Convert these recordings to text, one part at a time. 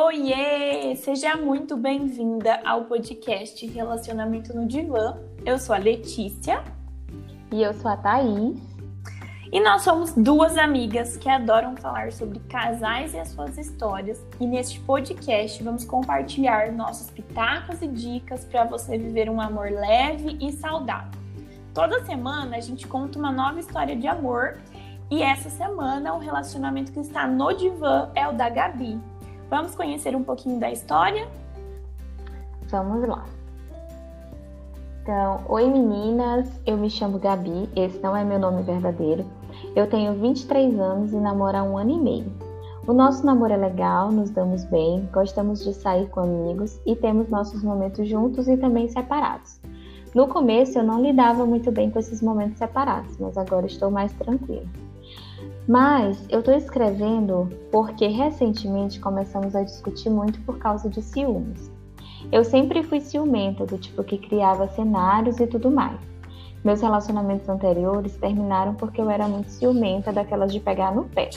Oiê! Seja muito bem-vinda ao podcast Relacionamento no Divã. Eu sou a Letícia. E eu sou a Thaís. E nós somos duas amigas que adoram falar sobre casais e as suas histórias. E neste podcast vamos compartilhar nossos pitacos e dicas para você viver um amor leve e saudável. Toda semana a gente conta uma nova história de amor. E essa semana o relacionamento que está no divã é o da Gabi. Vamos conhecer um pouquinho da história? Vamos lá. Então, oi meninas, eu me chamo Gabi, esse não é meu nome verdadeiro. Eu tenho 23 anos e namoro há um ano e meio. O nosso namoro é legal, nos damos bem, gostamos de sair com amigos e temos nossos momentos juntos e também separados. No começo eu não lidava muito bem com esses momentos separados, mas agora estou mais tranquila. Mas eu estou escrevendo porque recentemente começamos a discutir muito por causa de ciúmes. Eu sempre fui ciumenta, do tipo que criava cenários e tudo mais. Meus relacionamentos anteriores terminaram porque eu era muito ciumenta, daquelas de pegar no pé.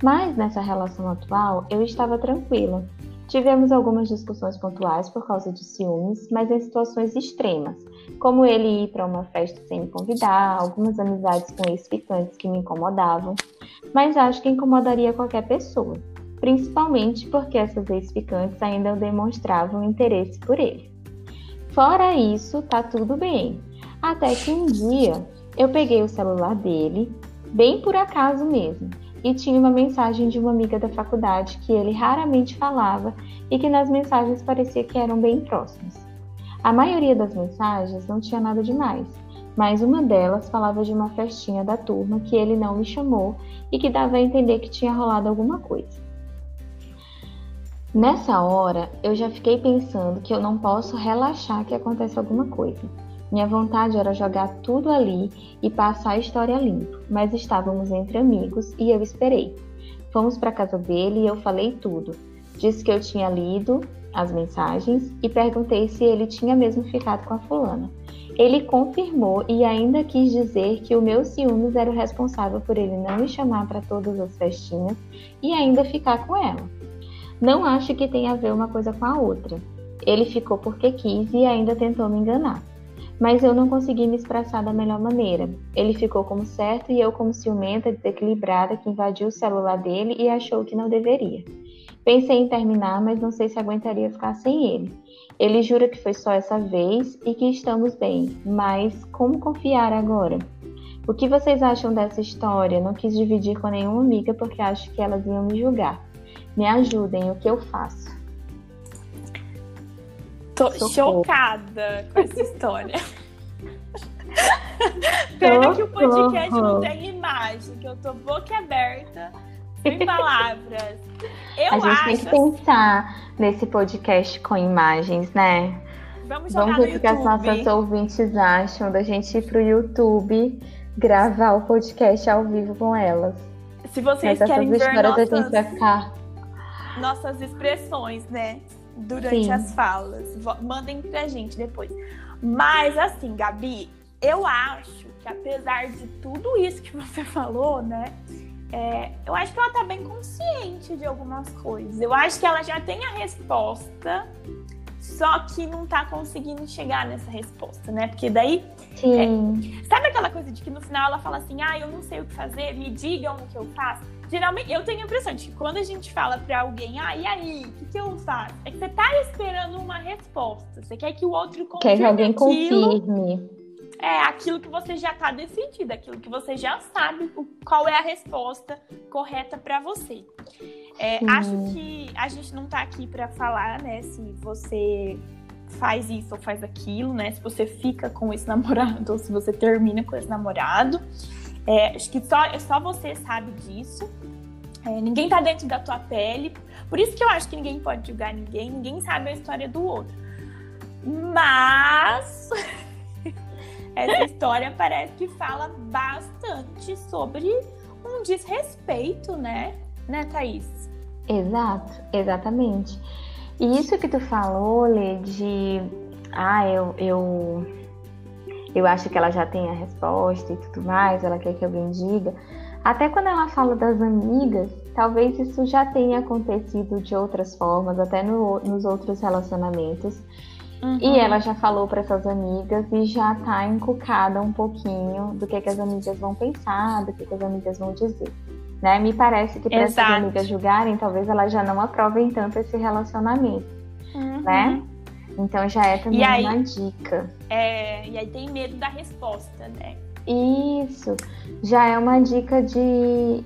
Mas nessa relação atual, eu estava tranquila. Tivemos algumas discussões pontuais por causa de ciúmes, mas em situações extremas, como ele ir para uma festa sem me convidar, algumas amizades com ex-ficantes que me incomodavam, mas acho que incomodaria qualquer pessoa, principalmente porque essas ex-ficantes ainda demonstravam interesse por ele. Fora isso, tá tudo bem. Até que um dia eu peguei o celular dele, bem por acaso mesmo, e tinha uma mensagem de uma amiga da faculdade que ele raramente falava e que nas mensagens parecia que eram bem próximas. A maioria das mensagens não tinha nada demais, mas uma delas falava de uma festinha da turma que ele não me chamou e que dava a entender que tinha rolado alguma coisa. Nessa hora, eu já fiquei pensando que eu não posso relaxar que acontece alguma coisa. Minha vontade era jogar tudo ali e passar a história limpo, mas estávamos entre amigos e eu esperei. Fomos para casa dele e eu falei tudo. Disse que eu tinha lido as mensagens e perguntei se ele tinha mesmo ficado com a fulana. Ele confirmou e ainda quis dizer que o meu ciúmes era o responsável por ele não me chamar para todas as festinhas e ainda ficar com ela. Não acho que tenha a ver uma coisa com a outra. Ele ficou porque quis e ainda tentou me enganar. Mas eu não consegui me expressar da melhor maneira. Ele ficou como certo e eu como ciumenta, desequilibrada, que invadiu o celular dele e achou que não deveria. Pensei em terminar, mas não sei se aguentaria ficar sem ele. Ele jura que foi só essa vez e que estamos bem, mas como confiar agora? O que vocês acham dessa história? Não quis dividir com nenhuma amiga porque acho que elas iam me julgar. Me ajudem, o que eu faço? Tô chocada com essa história. Pena que o podcast não tem imagem, que eu tô boca aberta sem palavras. Eu a gente acho... tem que pensar nesse podcast com imagens, né? Vamos, Vamos ver o que as nossas ouvintes acham da gente ir pro YouTube gravar o podcast ao vivo com elas. Se vocês Mas querem ver nossas... a gente vai ficar... nossas expressões, né? Durante Sim. as falas. Mandem pra gente depois. Mas assim, Gabi, eu acho que apesar de tudo isso que você falou, né? É, eu acho que ela tá bem consciente de algumas coisas. Eu acho que ela já tem a resposta, só que não tá conseguindo chegar nessa resposta, né? Porque daí. É, sabe aquela coisa de que no final ela fala assim: ah, eu não sei o que fazer, me digam o que eu faço? Geralmente, eu tenho a impressão de que quando a gente fala pra alguém, ah, e aí, o que, que eu faço? É que você tá esperando uma resposta. Você quer que o outro confirme. Quer que alguém aquilo. confirme é aquilo que você já está decidido, aquilo que você já sabe qual é a resposta correta para você. É, acho que a gente não está aqui para falar, né, se você faz isso ou faz aquilo, né, se você fica com esse namorado ou se você termina com esse namorado. É, acho que só, só você sabe disso. É, ninguém tá dentro da tua pele. Por isso que eu acho que ninguém pode julgar ninguém, ninguém sabe a história do outro. Mas essa história parece que fala bastante sobre um desrespeito, né? Né, Thaís? Exato, exatamente. E isso que tu falou, Lê, de ah, eu, eu, eu acho que ela já tem a resposta e tudo mais, ela quer que alguém diga. Até quando ela fala das amigas, talvez isso já tenha acontecido de outras formas, até no, nos outros relacionamentos. Uhum. E ela já falou para essas amigas e já tá encucada um pouquinho do que, que as amigas vão pensar, do que, que as amigas vão dizer. Né? Me parece que para essas amigas julgarem, talvez elas já não aprovem tanto esse relacionamento. Uhum. Né? Então já é também aí, uma dica. É, e aí tem medo da resposta, né? Isso. Já é uma dica de,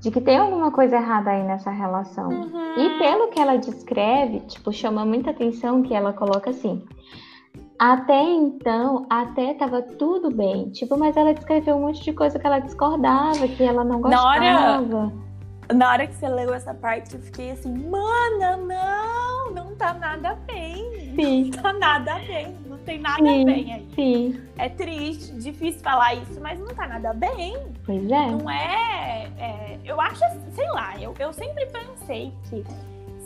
de que tem alguma coisa errada aí nessa relação. Uhum. E pelo que ela descreve, tipo, chama muita atenção que ela coloca assim. Até então, até tava tudo bem. Tipo, mas ela descreveu um monte de coisa que ela discordava, que ela não gostava. Na hora, na hora que você leu essa parte, eu fiquei assim, mana, não, não tá nada bem. Sim. Não tá nada bem, não tem nada sim, bem aí. Sim. É triste, difícil falar isso, mas não tá nada bem. Pois é. Não é. é eu acho, sei lá, eu, eu sempre pensei que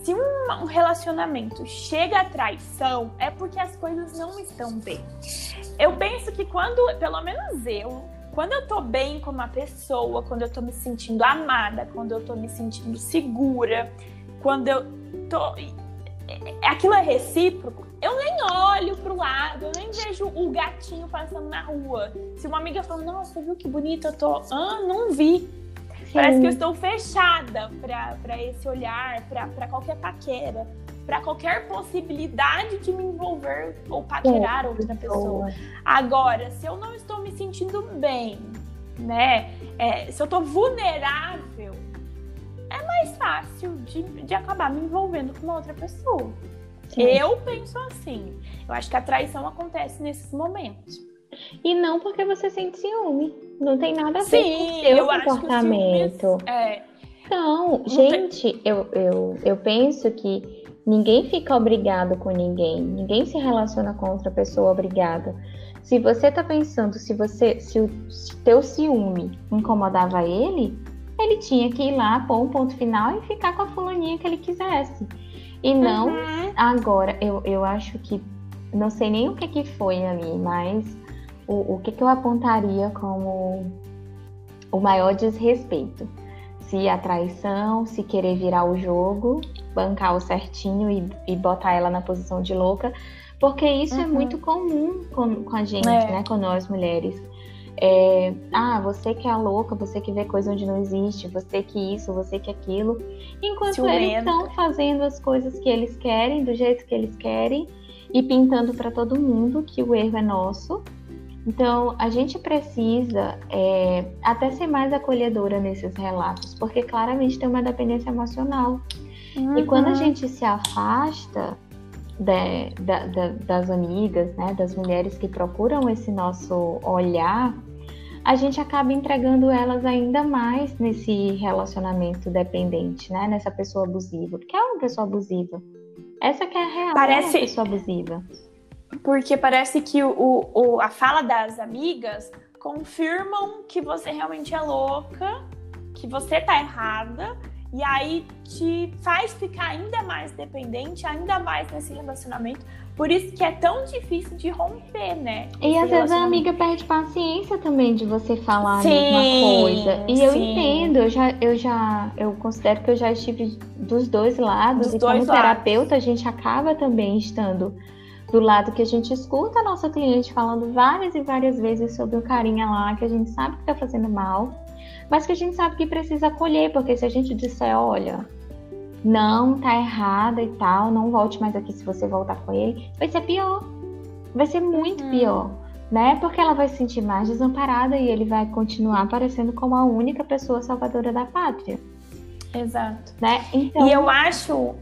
se um relacionamento chega à traição, é porque as coisas não estão bem. Eu penso que quando, pelo menos eu, quando eu tô bem com uma pessoa, quando eu tô me sentindo amada, quando eu tô me sentindo segura, quando eu tô. Aquilo é recíproco, eu nem olho pro lado, eu nem vejo o gatinho passando na rua. Se uma amiga fala, nossa, viu que bonita eu tô? Ah, não vi. Parece que eu estou fechada para esse olhar, para qualquer paquera para qualquer possibilidade de me envolver ou paquerar outra pessoa. Agora, se eu não estou me sentindo bem, né? É, se eu estou vulnerável, é mais fácil de, de acabar me envolvendo com uma outra pessoa. Sim. Eu penso assim. Eu acho que a traição acontece nesses momentos. E não porque você sente ciúme. Não tem nada a ver Sim, com o seu comportamento. Ciúme, é... Não, não gente, tem... eu, eu, eu penso que Ninguém fica obrigado com ninguém, ninguém se relaciona com outra pessoa obrigada. Se você tá pensando se você se o teu ciúme incomodava ele, ele tinha que ir lá, pôr um ponto final e ficar com a fulaninha que ele quisesse. E não uhum. agora, eu, eu acho que não sei nem o que que foi ali, mas o, o que, que eu apontaria como o maior desrespeito se a traição, se querer virar o jogo, bancar o certinho e, e botar ela na posição de louca, porque isso é uhum. é muito comum com, com a gente, é. né, com nós mulheres. É, ah, você que é louca, você que vê coisa onde não existe, você que isso, você que aquilo. Enquanto Ciumenta. eles estão fazendo as coisas que eles querem, do jeito que eles querem, e pintando para todo mundo que o erro é nosso, então, a gente precisa é, até ser mais acolhedora nesses relatos, porque claramente tem uma dependência emocional. Uhum. E quando a gente se afasta de, de, de, das amigas, né, das mulheres que procuram esse nosso olhar, a gente acaba entregando elas ainda mais nesse relacionamento dependente, né, nessa pessoa abusiva. Porque é uma pessoa abusiva. Essa que é a real, Parece... é uma pessoa abusiva porque parece que o, o, a fala das amigas confirmam que você realmente é louca, que você tá errada, e aí te faz ficar ainda mais dependente, ainda mais nesse relacionamento. Por isso que é tão difícil de romper, né? E às vezes a amiga perde paciência também de você falar sim, a mesma coisa. E sim. eu entendo, eu já, eu já, eu considero que eu já estive dos dois lados. Dos e dois como lados. terapeuta, a gente acaba também estando do lado que a gente escuta a nossa cliente falando várias e várias vezes sobre o carinha lá, que a gente sabe que tá fazendo mal, mas que a gente sabe que precisa acolher, porque se a gente disser, olha, não, tá errada e tal, não volte mais aqui se você voltar com ele, vai ser pior. Vai ser muito uhum. pior, né? Porque ela vai se sentir mais desamparada e ele vai continuar aparecendo como a única pessoa salvadora da pátria. Exato. Né? Então, e eu acho.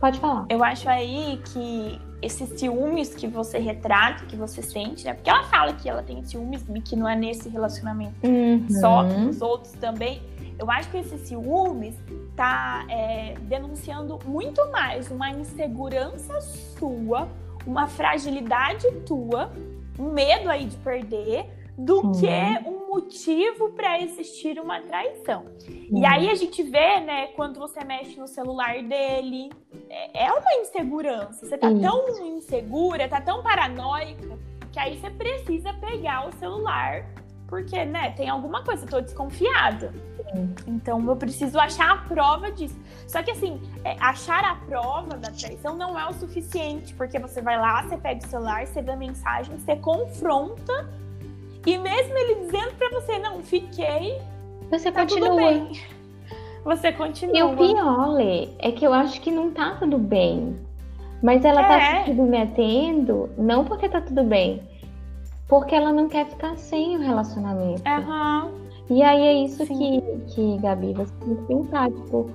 Pode falar. Eu acho aí que esses ciúmes que você retrata, que você sente, né? Porque ela fala que ela tem ciúmes, que não é nesse relacionamento uhum. só, os outros também. Eu acho que esse ciúmes tá é, denunciando muito mais uma insegurança sua, uma fragilidade tua, um medo aí de perder, do uhum. que um motivo para existir uma traição. Uhum. E aí a gente vê, né, quando você mexe no celular dele, é, é uma insegurança. Você tá tão insegura, tá tão paranoica, que aí você precisa pegar o celular porque, né, tem alguma coisa, eu tô desconfiada. Então eu preciso achar a prova disso. Só que assim, é, achar a prova da traição não é o suficiente, porque você vai lá, você pega o celular, você vê a mensagem, você confronta, e mesmo ele dizendo pra você, não, fiquei. Você tá continua. Você continua. E o pior, Lê, é que eu acho que não tá tudo bem. Mas ela tá é. tá se submetendo, não porque tá tudo bem, porque ela não quer ficar sem o relacionamento. Uhum. E aí é isso que, que, Gabi, você tem que pensar, tipo,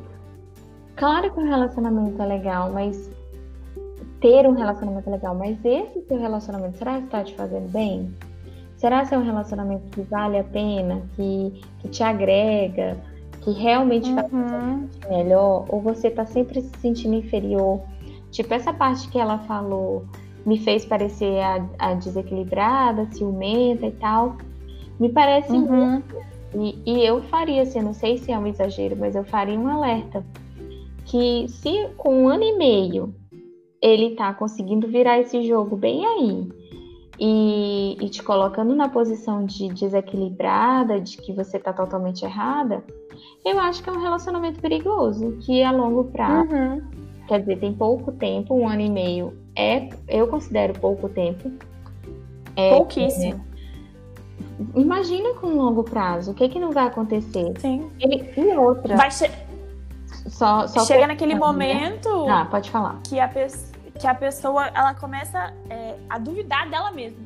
claro que o relacionamento é legal, mas ter um relacionamento é legal, mas esse seu relacionamento, será que está te fazendo bem? Será que é um relacionamento que vale a pena, que, que te agrega, que realmente uhum. faz você sentir melhor? Ou você está sempre se sentindo inferior? Tipo, essa parte que ela falou me fez parecer a, a desequilibrada, ciumenta e tal. Me parece uhum. E, e, eu faria, assim, não sei se é um exagero, mas eu faria um alerta. Que se com um ano e meio ele tá conseguindo virar esse jogo bem aí e, e te colocando na posição de desequilibrada, de que você tá totalmente errada, eu acho que é um relacionamento perigoso, que a longo prazo, uhum. quer dizer, tem pouco tempo, um ano e meio é, eu considero pouco tempo. É, Pouquíssimo. É, imagina com longo prazo, o que que não vai acontecer? Sim. Ele, e outra. Vai che só, só Chega naquele momento. Ah, pode falar. Que a, que a pessoa ela começa é, a duvidar dela mesma.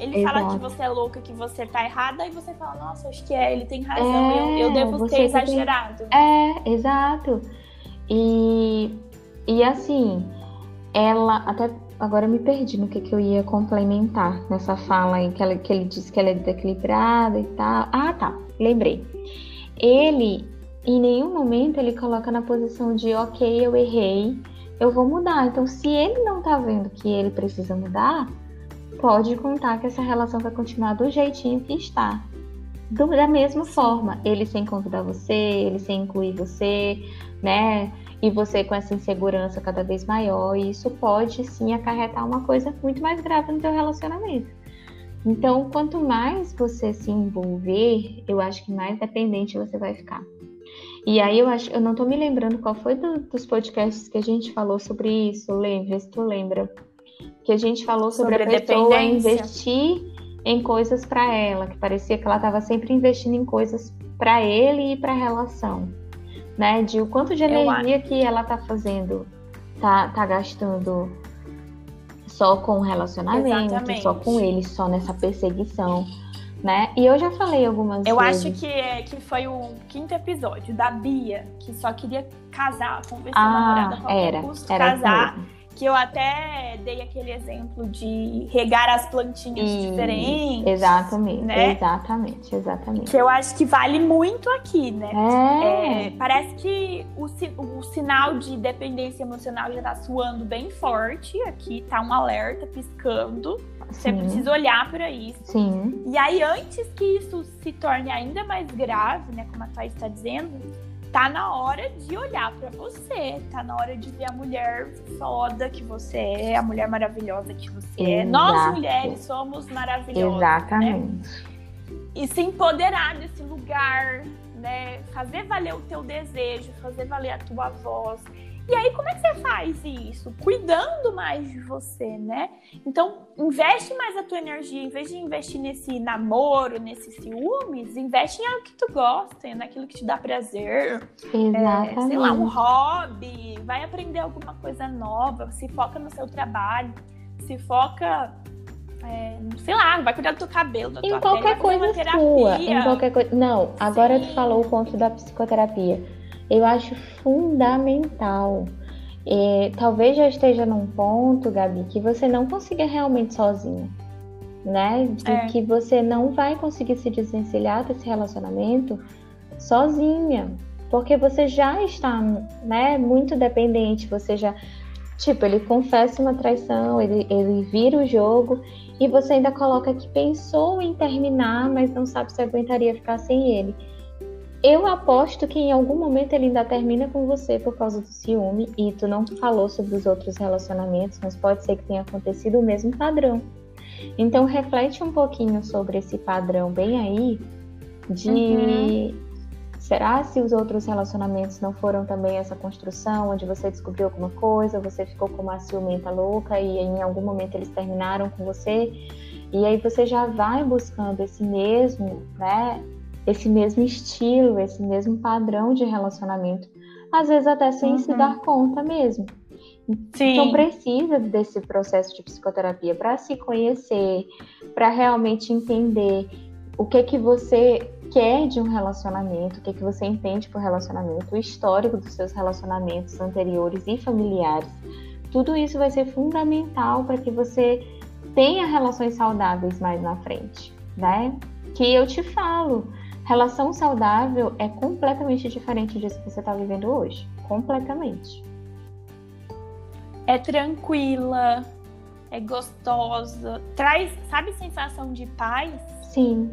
Ele Exato. fala que você é louca, que você tá errada, e você fala, nossa, acho que é, ele tem razão, é, eu, eu devo ter exagerado. Tem... É, exato. E, e assim, ela até agora eu me perdi no que, que eu ia complementar nessa fala aí que, ela, que ele disse que ela é desequilibrada e tal. Ah, tá, lembrei. Ele em nenhum momento ele coloca na posição de ok, eu errei, eu vou mudar. Então, se ele não tá vendo que ele precisa mudar, pode contar que essa relação vai continuar do jeitinho que está. Do, da mesma forma, ele sem convidar você, ele sem incluir você, né? e você com essa insegurança cada vez maior, e isso pode sim acarretar uma coisa muito mais grave no seu relacionamento. Então, quanto mais você se envolver, eu acho que mais dependente você vai ficar. E aí eu acho, eu não tô me lembrando qual foi do, dos podcasts que a gente falou sobre isso, lembra, se tu lembra. Que a gente falou sobre, sobre a pessoa investir em coisas para ela, que parecia que ela estava sempre investindo em coisas para ele e para a relação né? De o quanto de energia que ela tá fazendo, tá, tá gastando só com o relacionamento, Exatamente. só com ele, só nessa perseguição. Né? E eu já falei algumas eu vezes. Eu acho que, é, que foi o quinto episódio da Bia, que só queria casar, convencer ah, a namorada a era, custo, era casar que eu até dei aquele exemplo de regar as plantinhas e... diferentes. Exatamente, né? exatamente, exatamente. Que eu acho que vale muito aqui, né? É. É, parece que o, o sinal de dependência emocional já tá suando bem forte. Aqui tá um alerta piscando. Você Sim. precisa olhar para isso. Sim. E aí, antes que isso se torne ainda mais grave, né? Como a Thaís está dizendo, tá na hora de olhar para você, tá na hora de ver a mulher foda que você é, a mulher maravilhosa que você Exato. é. Nós mulheres somos maravilhosas. Né? Exatamente. Né? E se empoderar desse lugar, né? Fazer valer o teu desejo, fazer valer a tua voz. E aí, como é que você faz isso? Cuidando mais de você, né? Então, investe mais a tua energia, em vez de investir nesse namoro, nesses ciúmes, investe em algo que tu gosta, naquilo que te dá prazer. Exatamente. É, sei lá, um hobby, vai aprender alguma coisa nova, se foca no seu trabalho, se foca é, sei lá, vai cuidar do teu cabelo, da em tua qualquer pele, coisa sua, em qualquer coisa. Não, agora Sim. tu falou o ponto da psicoterapia eu acho fundamental. É, talvez já esteja num ponto, Gabi, que você não consiga realmente sozinha, né? De é. que você não vai conseguir se desvencilhar desse relacionamento sozinha, porque você já está, né, muito dependente, você já, tipo, ele confessa uma traição, ele, ele vira o jogo e você ainda coloca que pensou em terminar, mas não sabe se aguentaria ficar sem ele. Eu aposto que em algum momento ele ainda termina com você por causa do ciúme, e tu não falou sobre os outros relacionamentos, mas pode ser que tenha acontecido o mesmo padrão. Então reflete um pouquinho sobre esse padrão bem aí de uhum. será se os outros relacionamentos não foram também essa construção onde você descobriu alguma coisa, você ficou com uma ciumenta louca e em algum momento eles terminaram com você e aí você já vai buscando esse mesmo, né, esse mesmo estilo, esse mesmo padrão de relacionamento, às vezes até sem uhum. se dar conta mesmo. Sim. Então precisa desse processo de psicoterapia para se conhecer, para realmente entender o que que você quer de um relacionamento, o que que você entende por relacionamento, o histórico dos seus relacionamentos anteriores e familiares. Tudo isso vai ser fundamental para que você tenha relações saudáveis mais na frente, né? Que eu te falo, relação saudável é completamente diferente disso que você está vivendo hoje, completamente é tranquila, é gostosa, traz, sabe, sensação de paz? Sim.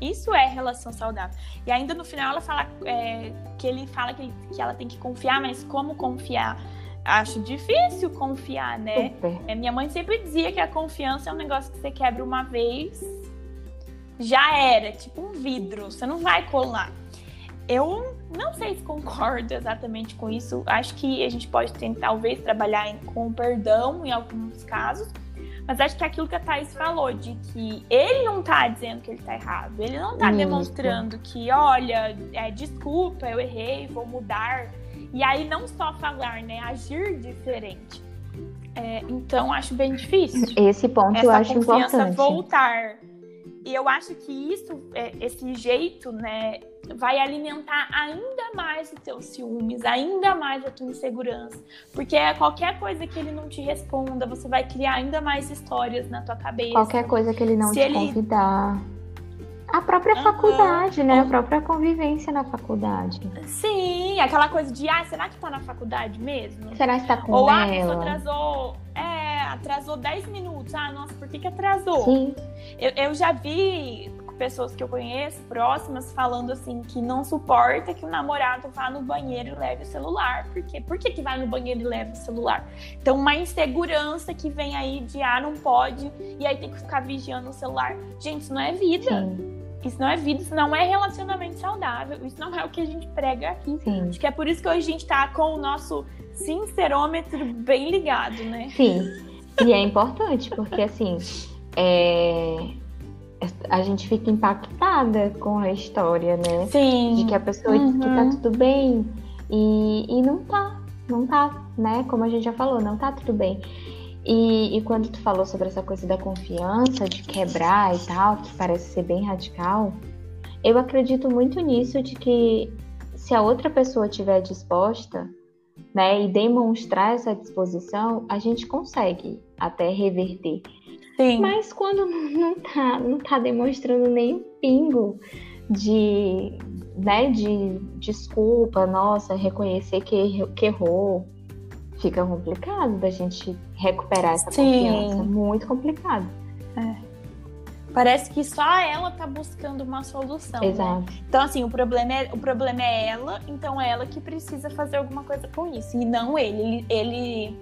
Isso é relação saudável. E ainda no final ela fala é, que ele fala que, que ela tem que confiar, mas como confiar? Acho difícil confiar, né? É, minha mãe sempre dizia que a confiança é um negócio que você quebra uma vez, já era, tipo um vidro, você não vai colar. Eu não sei se concordo exatamente com isso. Acho que a gente pode tentar, talvez, trabalhar com perdão em alguns casos. Mas acho que é aquilo que a Thais falou, de que ele não tá dizendo que ele tá errado. Ele não tá isso. demonstrando que, olha, é, desculpa, eu errei, vou mudar. E aí não só falar, né? Agir diferente. É, então acho bem difícil. Esse ponto Essa eu acho importante. voltar. E eu acho que isso, é, esse jeito, né, vai alimentar ainda mais os teus ciúmes, ainda mais a tua insegurança. Porque é qualquer coisa que ele não te responda, você vai criar ainda mais histórias na tua cabeça. Qualquer coisa que ele não Se te ele... convidar. A própria uhum. faculdade, né? A própria convivência na faculdade. Sim, aquela coisa de, ah, será que tá na faculdade mesmo? Será que tá com Ou, ela? Ou, ah, a pessoa atrasou, é, atrasou 10 minutos. Ah, nossa, por que que atrasou? Sim. Eu, eu já vi pessoas que eu conheço, próximas, falando assim que não suporta que o namorado vá no banheiro e leve o celular. Por quê? Por que, que vai no banheiro e leva o celular? Então, uma insegurança que vem aí de ah, não pode, e aí tem que ficar vigiando o celular. Gente, isso não é vida. Sim. Isso não é vida, isso não é relacionamento saudável, isso não é o que a gente prega aqui. Sim. Acho que é por isso que hoje a gente tá com o nosso sincerômetro bem ligado, né? Sim. E é importante, porque assim, é a gente fica impactada com a história, né? Sim. De que a pessoa uhum. diz que tá tudo bem e, e não tá, não tá, né? Como a gente já falou, não tá tudo bem. E, e quando tu falou sobre essa coisa da confiança, de quebrar e tal, que parece ser bem radical, eu acredito muito nisso de que se a outra pessoa estiver disposta, né, e demonstrar essa disposição, a gente consegue até reverter. Sim. Mas quando não tá, não tá demonstrando nem pingo de, né, de desculpa, nossa, reconhecer que, que errou, fica complicado da gente recuperar essa Sim. confiança. Muito complicado. É. Parece que só ela tá buscando uma solução. Né? Exato. Né? Então, assim, o problema, é, o problema é ela, então é ela que precisa fazer alguma coisa com isso. E não ele. Ele, ele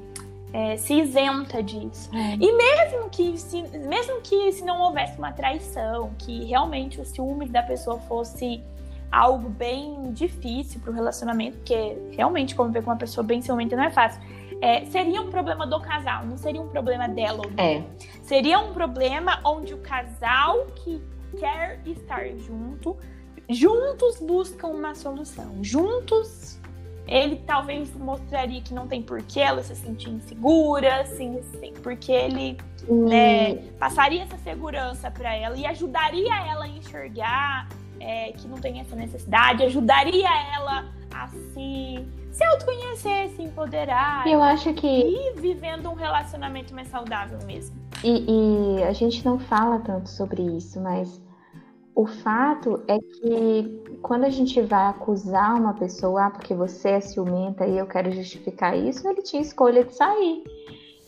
é, se isenta disso. É. E mesmo que, se, mesmo que se não houvesse uma traição, que realmente o ciúme da pessoa fosse algo bem difícil para o relacionamento, porque realmente conviver com uma pessoa bem ciumenta não é fácil. É, seria um problema do casal, não seria um problema dela ou dele. É. Seria um problema onde o casal que quer estar junto, juntos buscam uma solução, juntos ele talvez mostraria que não tem porquê ela se sentir insegura, assim, assim porque ele hum. né, passaria essa segurança para ela e ajudaria ela a enxergar é, que não tem essa necessidade, ajudaria ela a se, se autoconhecer, se empoderar. Eu acho que. E vivendo um relacionamento mais saudável mesmo. E, e a gente não fala tanto sobre isso, mas o fato é que quando a gente vai acusar uma pessoa, ah, porque você é ciumenta e eu quero justificar isso, ele tinha escolha de sair.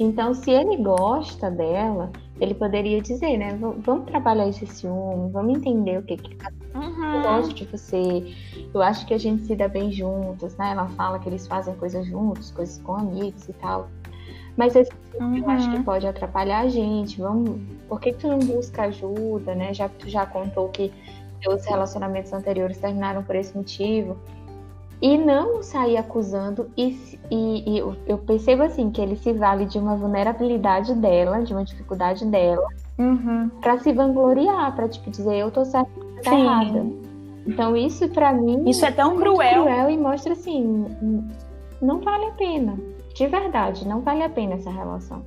Então, se ele gosta dela, ele poderia dizer, né? Vamos trabalhar esse ciúme, vamos entender o que que tá. Uhum. Eu gosto de você, eu acho que a gente se dá bem juntos, né? Ela fala que eles fazem coisas juntos, coisas com amigos e tal. Mas esse uhum. eu acho que uhum. pode atrapalhar a gente. Vamos, por que, que tu não busca ajuda, né? Já tu já contou que os relacionamentos anteriores terminaram por esse motivo. E não sair acusando, e, e, e eu percebo assim que ele se vale de uma vulnerabilidade dela, de uma dificuldade dela, uhum. para se vangloriar, para tipo dizer eu tô certa, tá errada. Então isso para mim isso é tão é cruel. cruel e mostra assim, não vale a pena, de verdade, não vale a pena essa relação.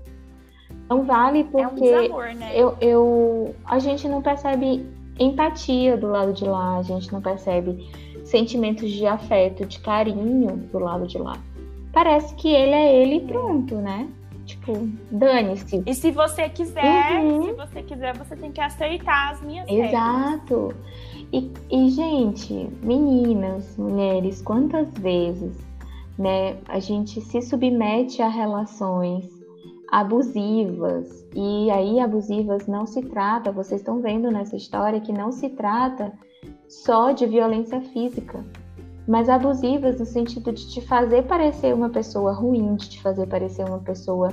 Não vale porque é um desamor, né? eu, eu, a gente não percebe empatia do lado de lá, a gente não percebe sentimentos de afeto, de carinho do lado de lá. Parece que ele é ele e pronto, né? Tipo, dane-se. E se você quiser, uhum. se você quiser, você tem que aceitar as minhas Exato. E, e, gente, meninas, mulheres, quantas vezes, né, a gente se submete a relações abusivas. E aí, abusivas não se trata, vocês estão vendo nessa história que não se trata só de violência física, mas abusivas no sentido de te fazer parecer uma pessoa ruim, de te fazer parecer uma pessoa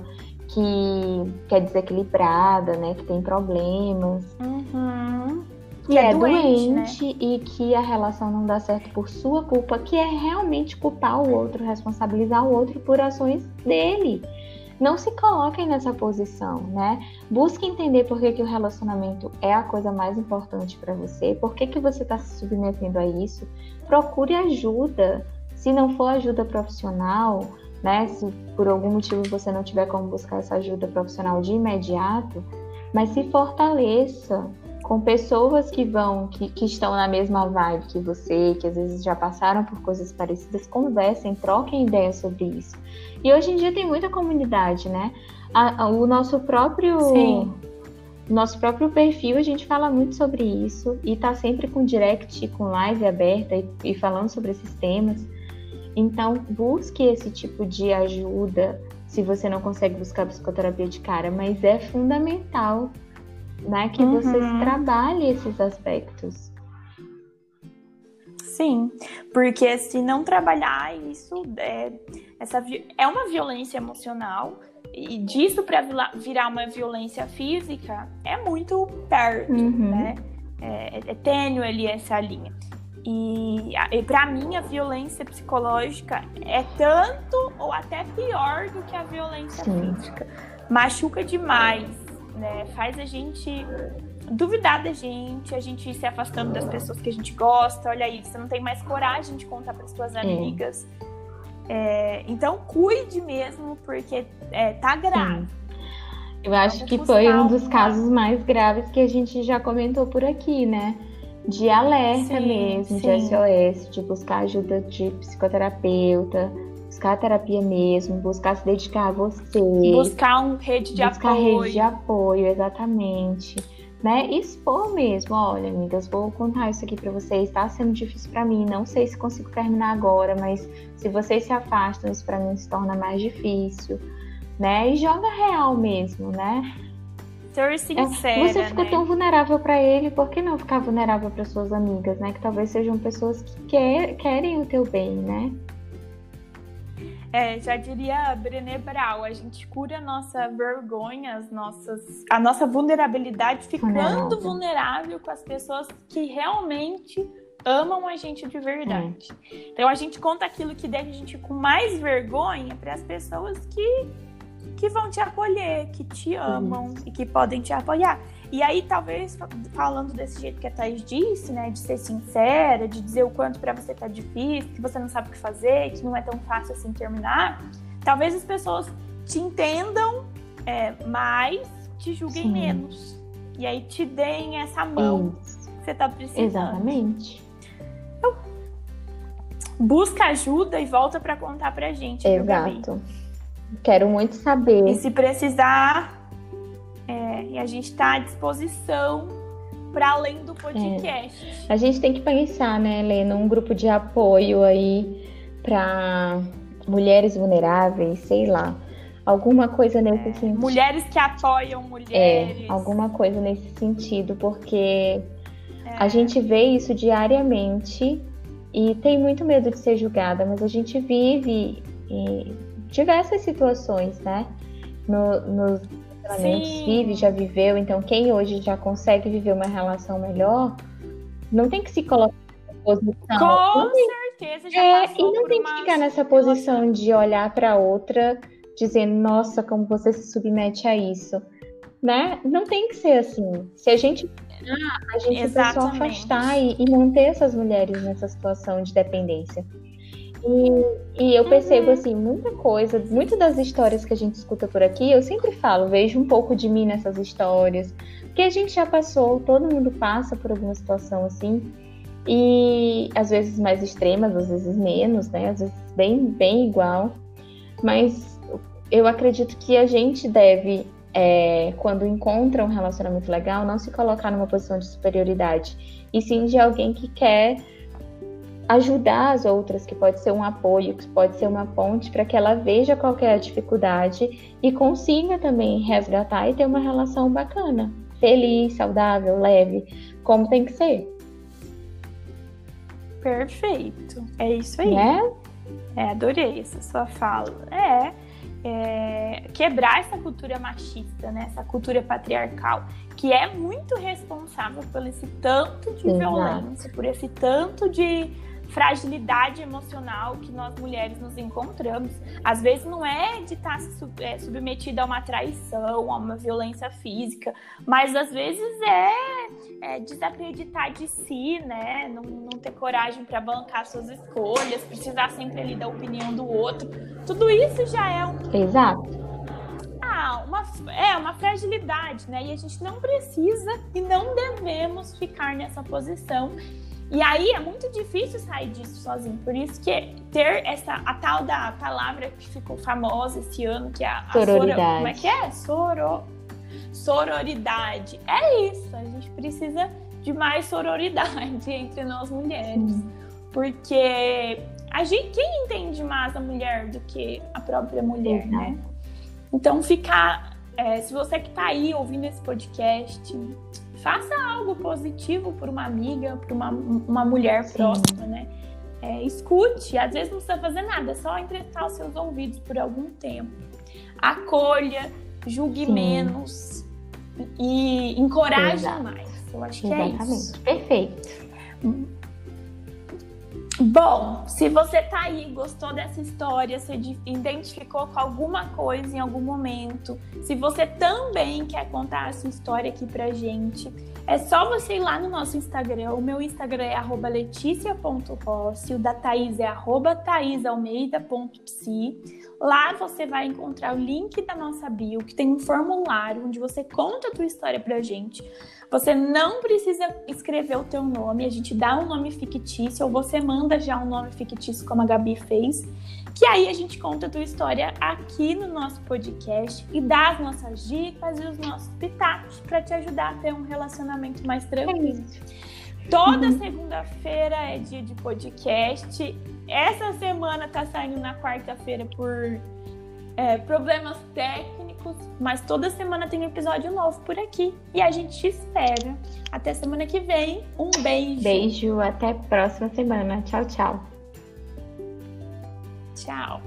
que, que é desequilibrada, né, que tem problemas. Uhum. Que, é, é doente, doente né? e que a relação não dá certo por sua culpa, que é realmente culpar o outro, responsabilizar o outro por ações dele não se coloquem nessa posição, né? Busque entender por que, que o relacionamento é a coisa mais importante para você, por que, que você está se submetendo a isso. Procure ajuda. Se não for ajuda profissional, né? Se por algum motivo você não tiver como buscar essa ajuda profissional de imediato, mas se fortaleça com pessoas que vão, que, que estão na mesma vibe que você, que às vezes já passaram por coisas parecidas, conversem, troquem ideias sobre isso. E hoje em dia tem muita comunidade, né? A, a, o nosso próprio. Sim. Nosso próprio perfil, a gente fala muito sobre isso e tá sempre com direct, com live aberta e, e falando sobre esses temas. Então, busque esse tipo de ajuda se você não consegue buscar psicoterapia de cara, mas é fundamental né, que uhum. você trabalhe esses aspectos. Sim, porque se não trabalhar isso, é, essa, é uma violência emocional e disso para virar uma violência física é muito perto, uhum. né? É, é, tênue ali essa linha. E, e para mim a violência psicológica é tanto ou até pior do que a violência Sim. física. Machuca demais, né? Faz a gente duvidar da gente, a gente se afastando das pessoas que a gente gosta. Olha aí, você não tem mais coragem de contar para suas amigas. É, então cuide mesmo, porque é, tá grave. Sim. Eu acho que foi um dos casos mais graves que a gente já comentou por aqui, né? De alerta sim, mesmo, sim. de SOS, de buscar ajuda de psicoterapeuta, buscar terapia mesmo, buscar se dedicar a você. Buscar uma rede de buscar apoio. Buscar rede de apoio, exatamente né? Expor mesmo, olha, amigas, vou contar isso aqui para vocês, está sendo difícil para mim, não sei se consigo terminar agora, mas se vocês se afastam, isso para mim se torna mais difícil, né? E joga real mesmo, né? Ser sincera, é, você ficou né? tão vulnerável para ele, por que não ficar vulnerável para suas amigas, né? Que talvez sejam pessoas que quer, querem o teu bem, né? É, já diria Brené Brown, a gente cura a nossa vergonha, as nossas, a nossa vulnerabilidade ficando vulnerável. vulnerável com as pessoas que realmente amam a gente de verdade. É. Então a gente conta aquilo que deixa a gente com mais vergonha para as pessoas que, que vão te acolher, que te amam Isso. e que podem te apoiar. E aí, talvez, falando desse jeito que a Thais disse, né, de ser sincera, de dizer o quanto para você tá difícil, que você não sabe o que fazer, que não é tão fácil assim terminar, talvez as pessoas te entendam é, mais, te julguem Sim. menos. E aí te deem essa mão Isso. que você tá precisando. Exatamente. Então, busca ajuda e volta para contar pra gente. Exato. Quero muito saber. E se precisar, é, e a gente está à disposição para além do podcast. É. A gente tem que pensar, né, Helena, um grupo de apoio aí para mulheres vulneráveis, sei lá. Alguma coisa nesse é, sentido. Mulheres que apoiam mulheres. É, alguma coisa nesse sentido, porque a é. gente vê isso diariamente e tem muito medo de ser julgada, mas a gente vive diversas situações, né? no, nos relacionamentos Sim. vive, já viveu. Então, quem hoje já consegue viver uma relação melhor, não tem que se colocar nessa posição. Com certeza, já é, E não tem que ficar nessa posição de olhar para outra dizendo, nossa, como você se submete a isso. Né? Não tem que ser assim. Se a gente a gente precisa só afastar e, e, manter essas mulheres nessa situação de dependência. E, e eu percebo, uhum. assim, muita coisa, muitas das histórias que a gente escuta por aqui, eu sempre falo, vejo um pouco de mim nessas histórias, porque a gente já passou, todo mundo passa por alguma situação assim, e às vezes mais extremas, às vezes menos, né? Às vezes bem, bem igual. Mas eu acredito que a gente deve, é, quando encontra um relacionamento legal, não se colocar numa posição de superioridade, e sim de alguém que quer ajudar as outras, que pode ser um apoio, que pode ser uma ponte para que ela veja qual é a dificuldade e consiga também resgatar e ter uma relação bacana, feliz, saudável, leve, como tem que ser. Perfeito. É isso aí. Né? É, adorei essa sua fala. É, é, quebrar essa cultura machista, né? Essa cultura patriarcal, que é muito responsável por esse tanto de Exato. violência, por esse tanto de fragilidade emocional que nós mulheres nos encontramos. Às vezes não é de estar é, submetida a uma traição, a uma violência física, mas às vezes é, é desacreditar de si, né? Não, não ter coragem para bancar suas escolhas, precisar sempre ali da opinião do outro. Tudo isso já é um. Exato. Ah, uma, é uma fragilidade, né? E a gente não precisa e não devemos ficar nessa posição e aí é muito difícil sair disso sozinho. Por isso que ter essa a tal da palavra que ficou famosa esse ano, que é a, a sororidade. Soro, como é que é? Soro, sororidade. É isso. A gente precisa de mais sororidade entre nós mulheres. Sim. Porque a gente, quem entende mais a mulher do que a própria mulher, Exato. né? Então ficar. É, se você que está aí ouvindo esse podcast, faça algo positivo por uma amiga, por uma, uma mulher Sim. próxima, né? É, escute, às vezes não precisa fazer nada, é só emprestar os seus ouvidos por algum tempo. Acolha, julgue Sim. menos e encoraje mais. Eu acho Exatamente. que é isso. Perfeito. Bom, se você tá aí, gostou dessa história, se identificou com alguma coisa em algum momento, se você também quer contar a sua história aqui pra gente, é só você ir lá no nosso Instagram. O meu Instagram é leticia.rossi, o da Thaís é thaisalmeida.psi. Lá você vai encontrar o link da nossa bio, que tem um formulário onde você conta a tua história pra gente. Você não precisa escrever o teu nome, a gente dá um nome fictício ou você manda já um nome fictício como a Gabi fez, que aí a gente conta a tua história aqui no nosso podcast e dá as nossas dicas e os nossos pitacos para te ajudar a ter um relacionamento mais tranquilo. Toda uhum. segunda-feira é dia de podcast. Essa semana tá saindo na quarta-feira por é, problemas técnicos, mas toda semana tem episódio novo por aqui. E a gente te espera. Até semana que vem. Um beijo. Beijo, até próxima semana. Tchau, tchau. Tchau.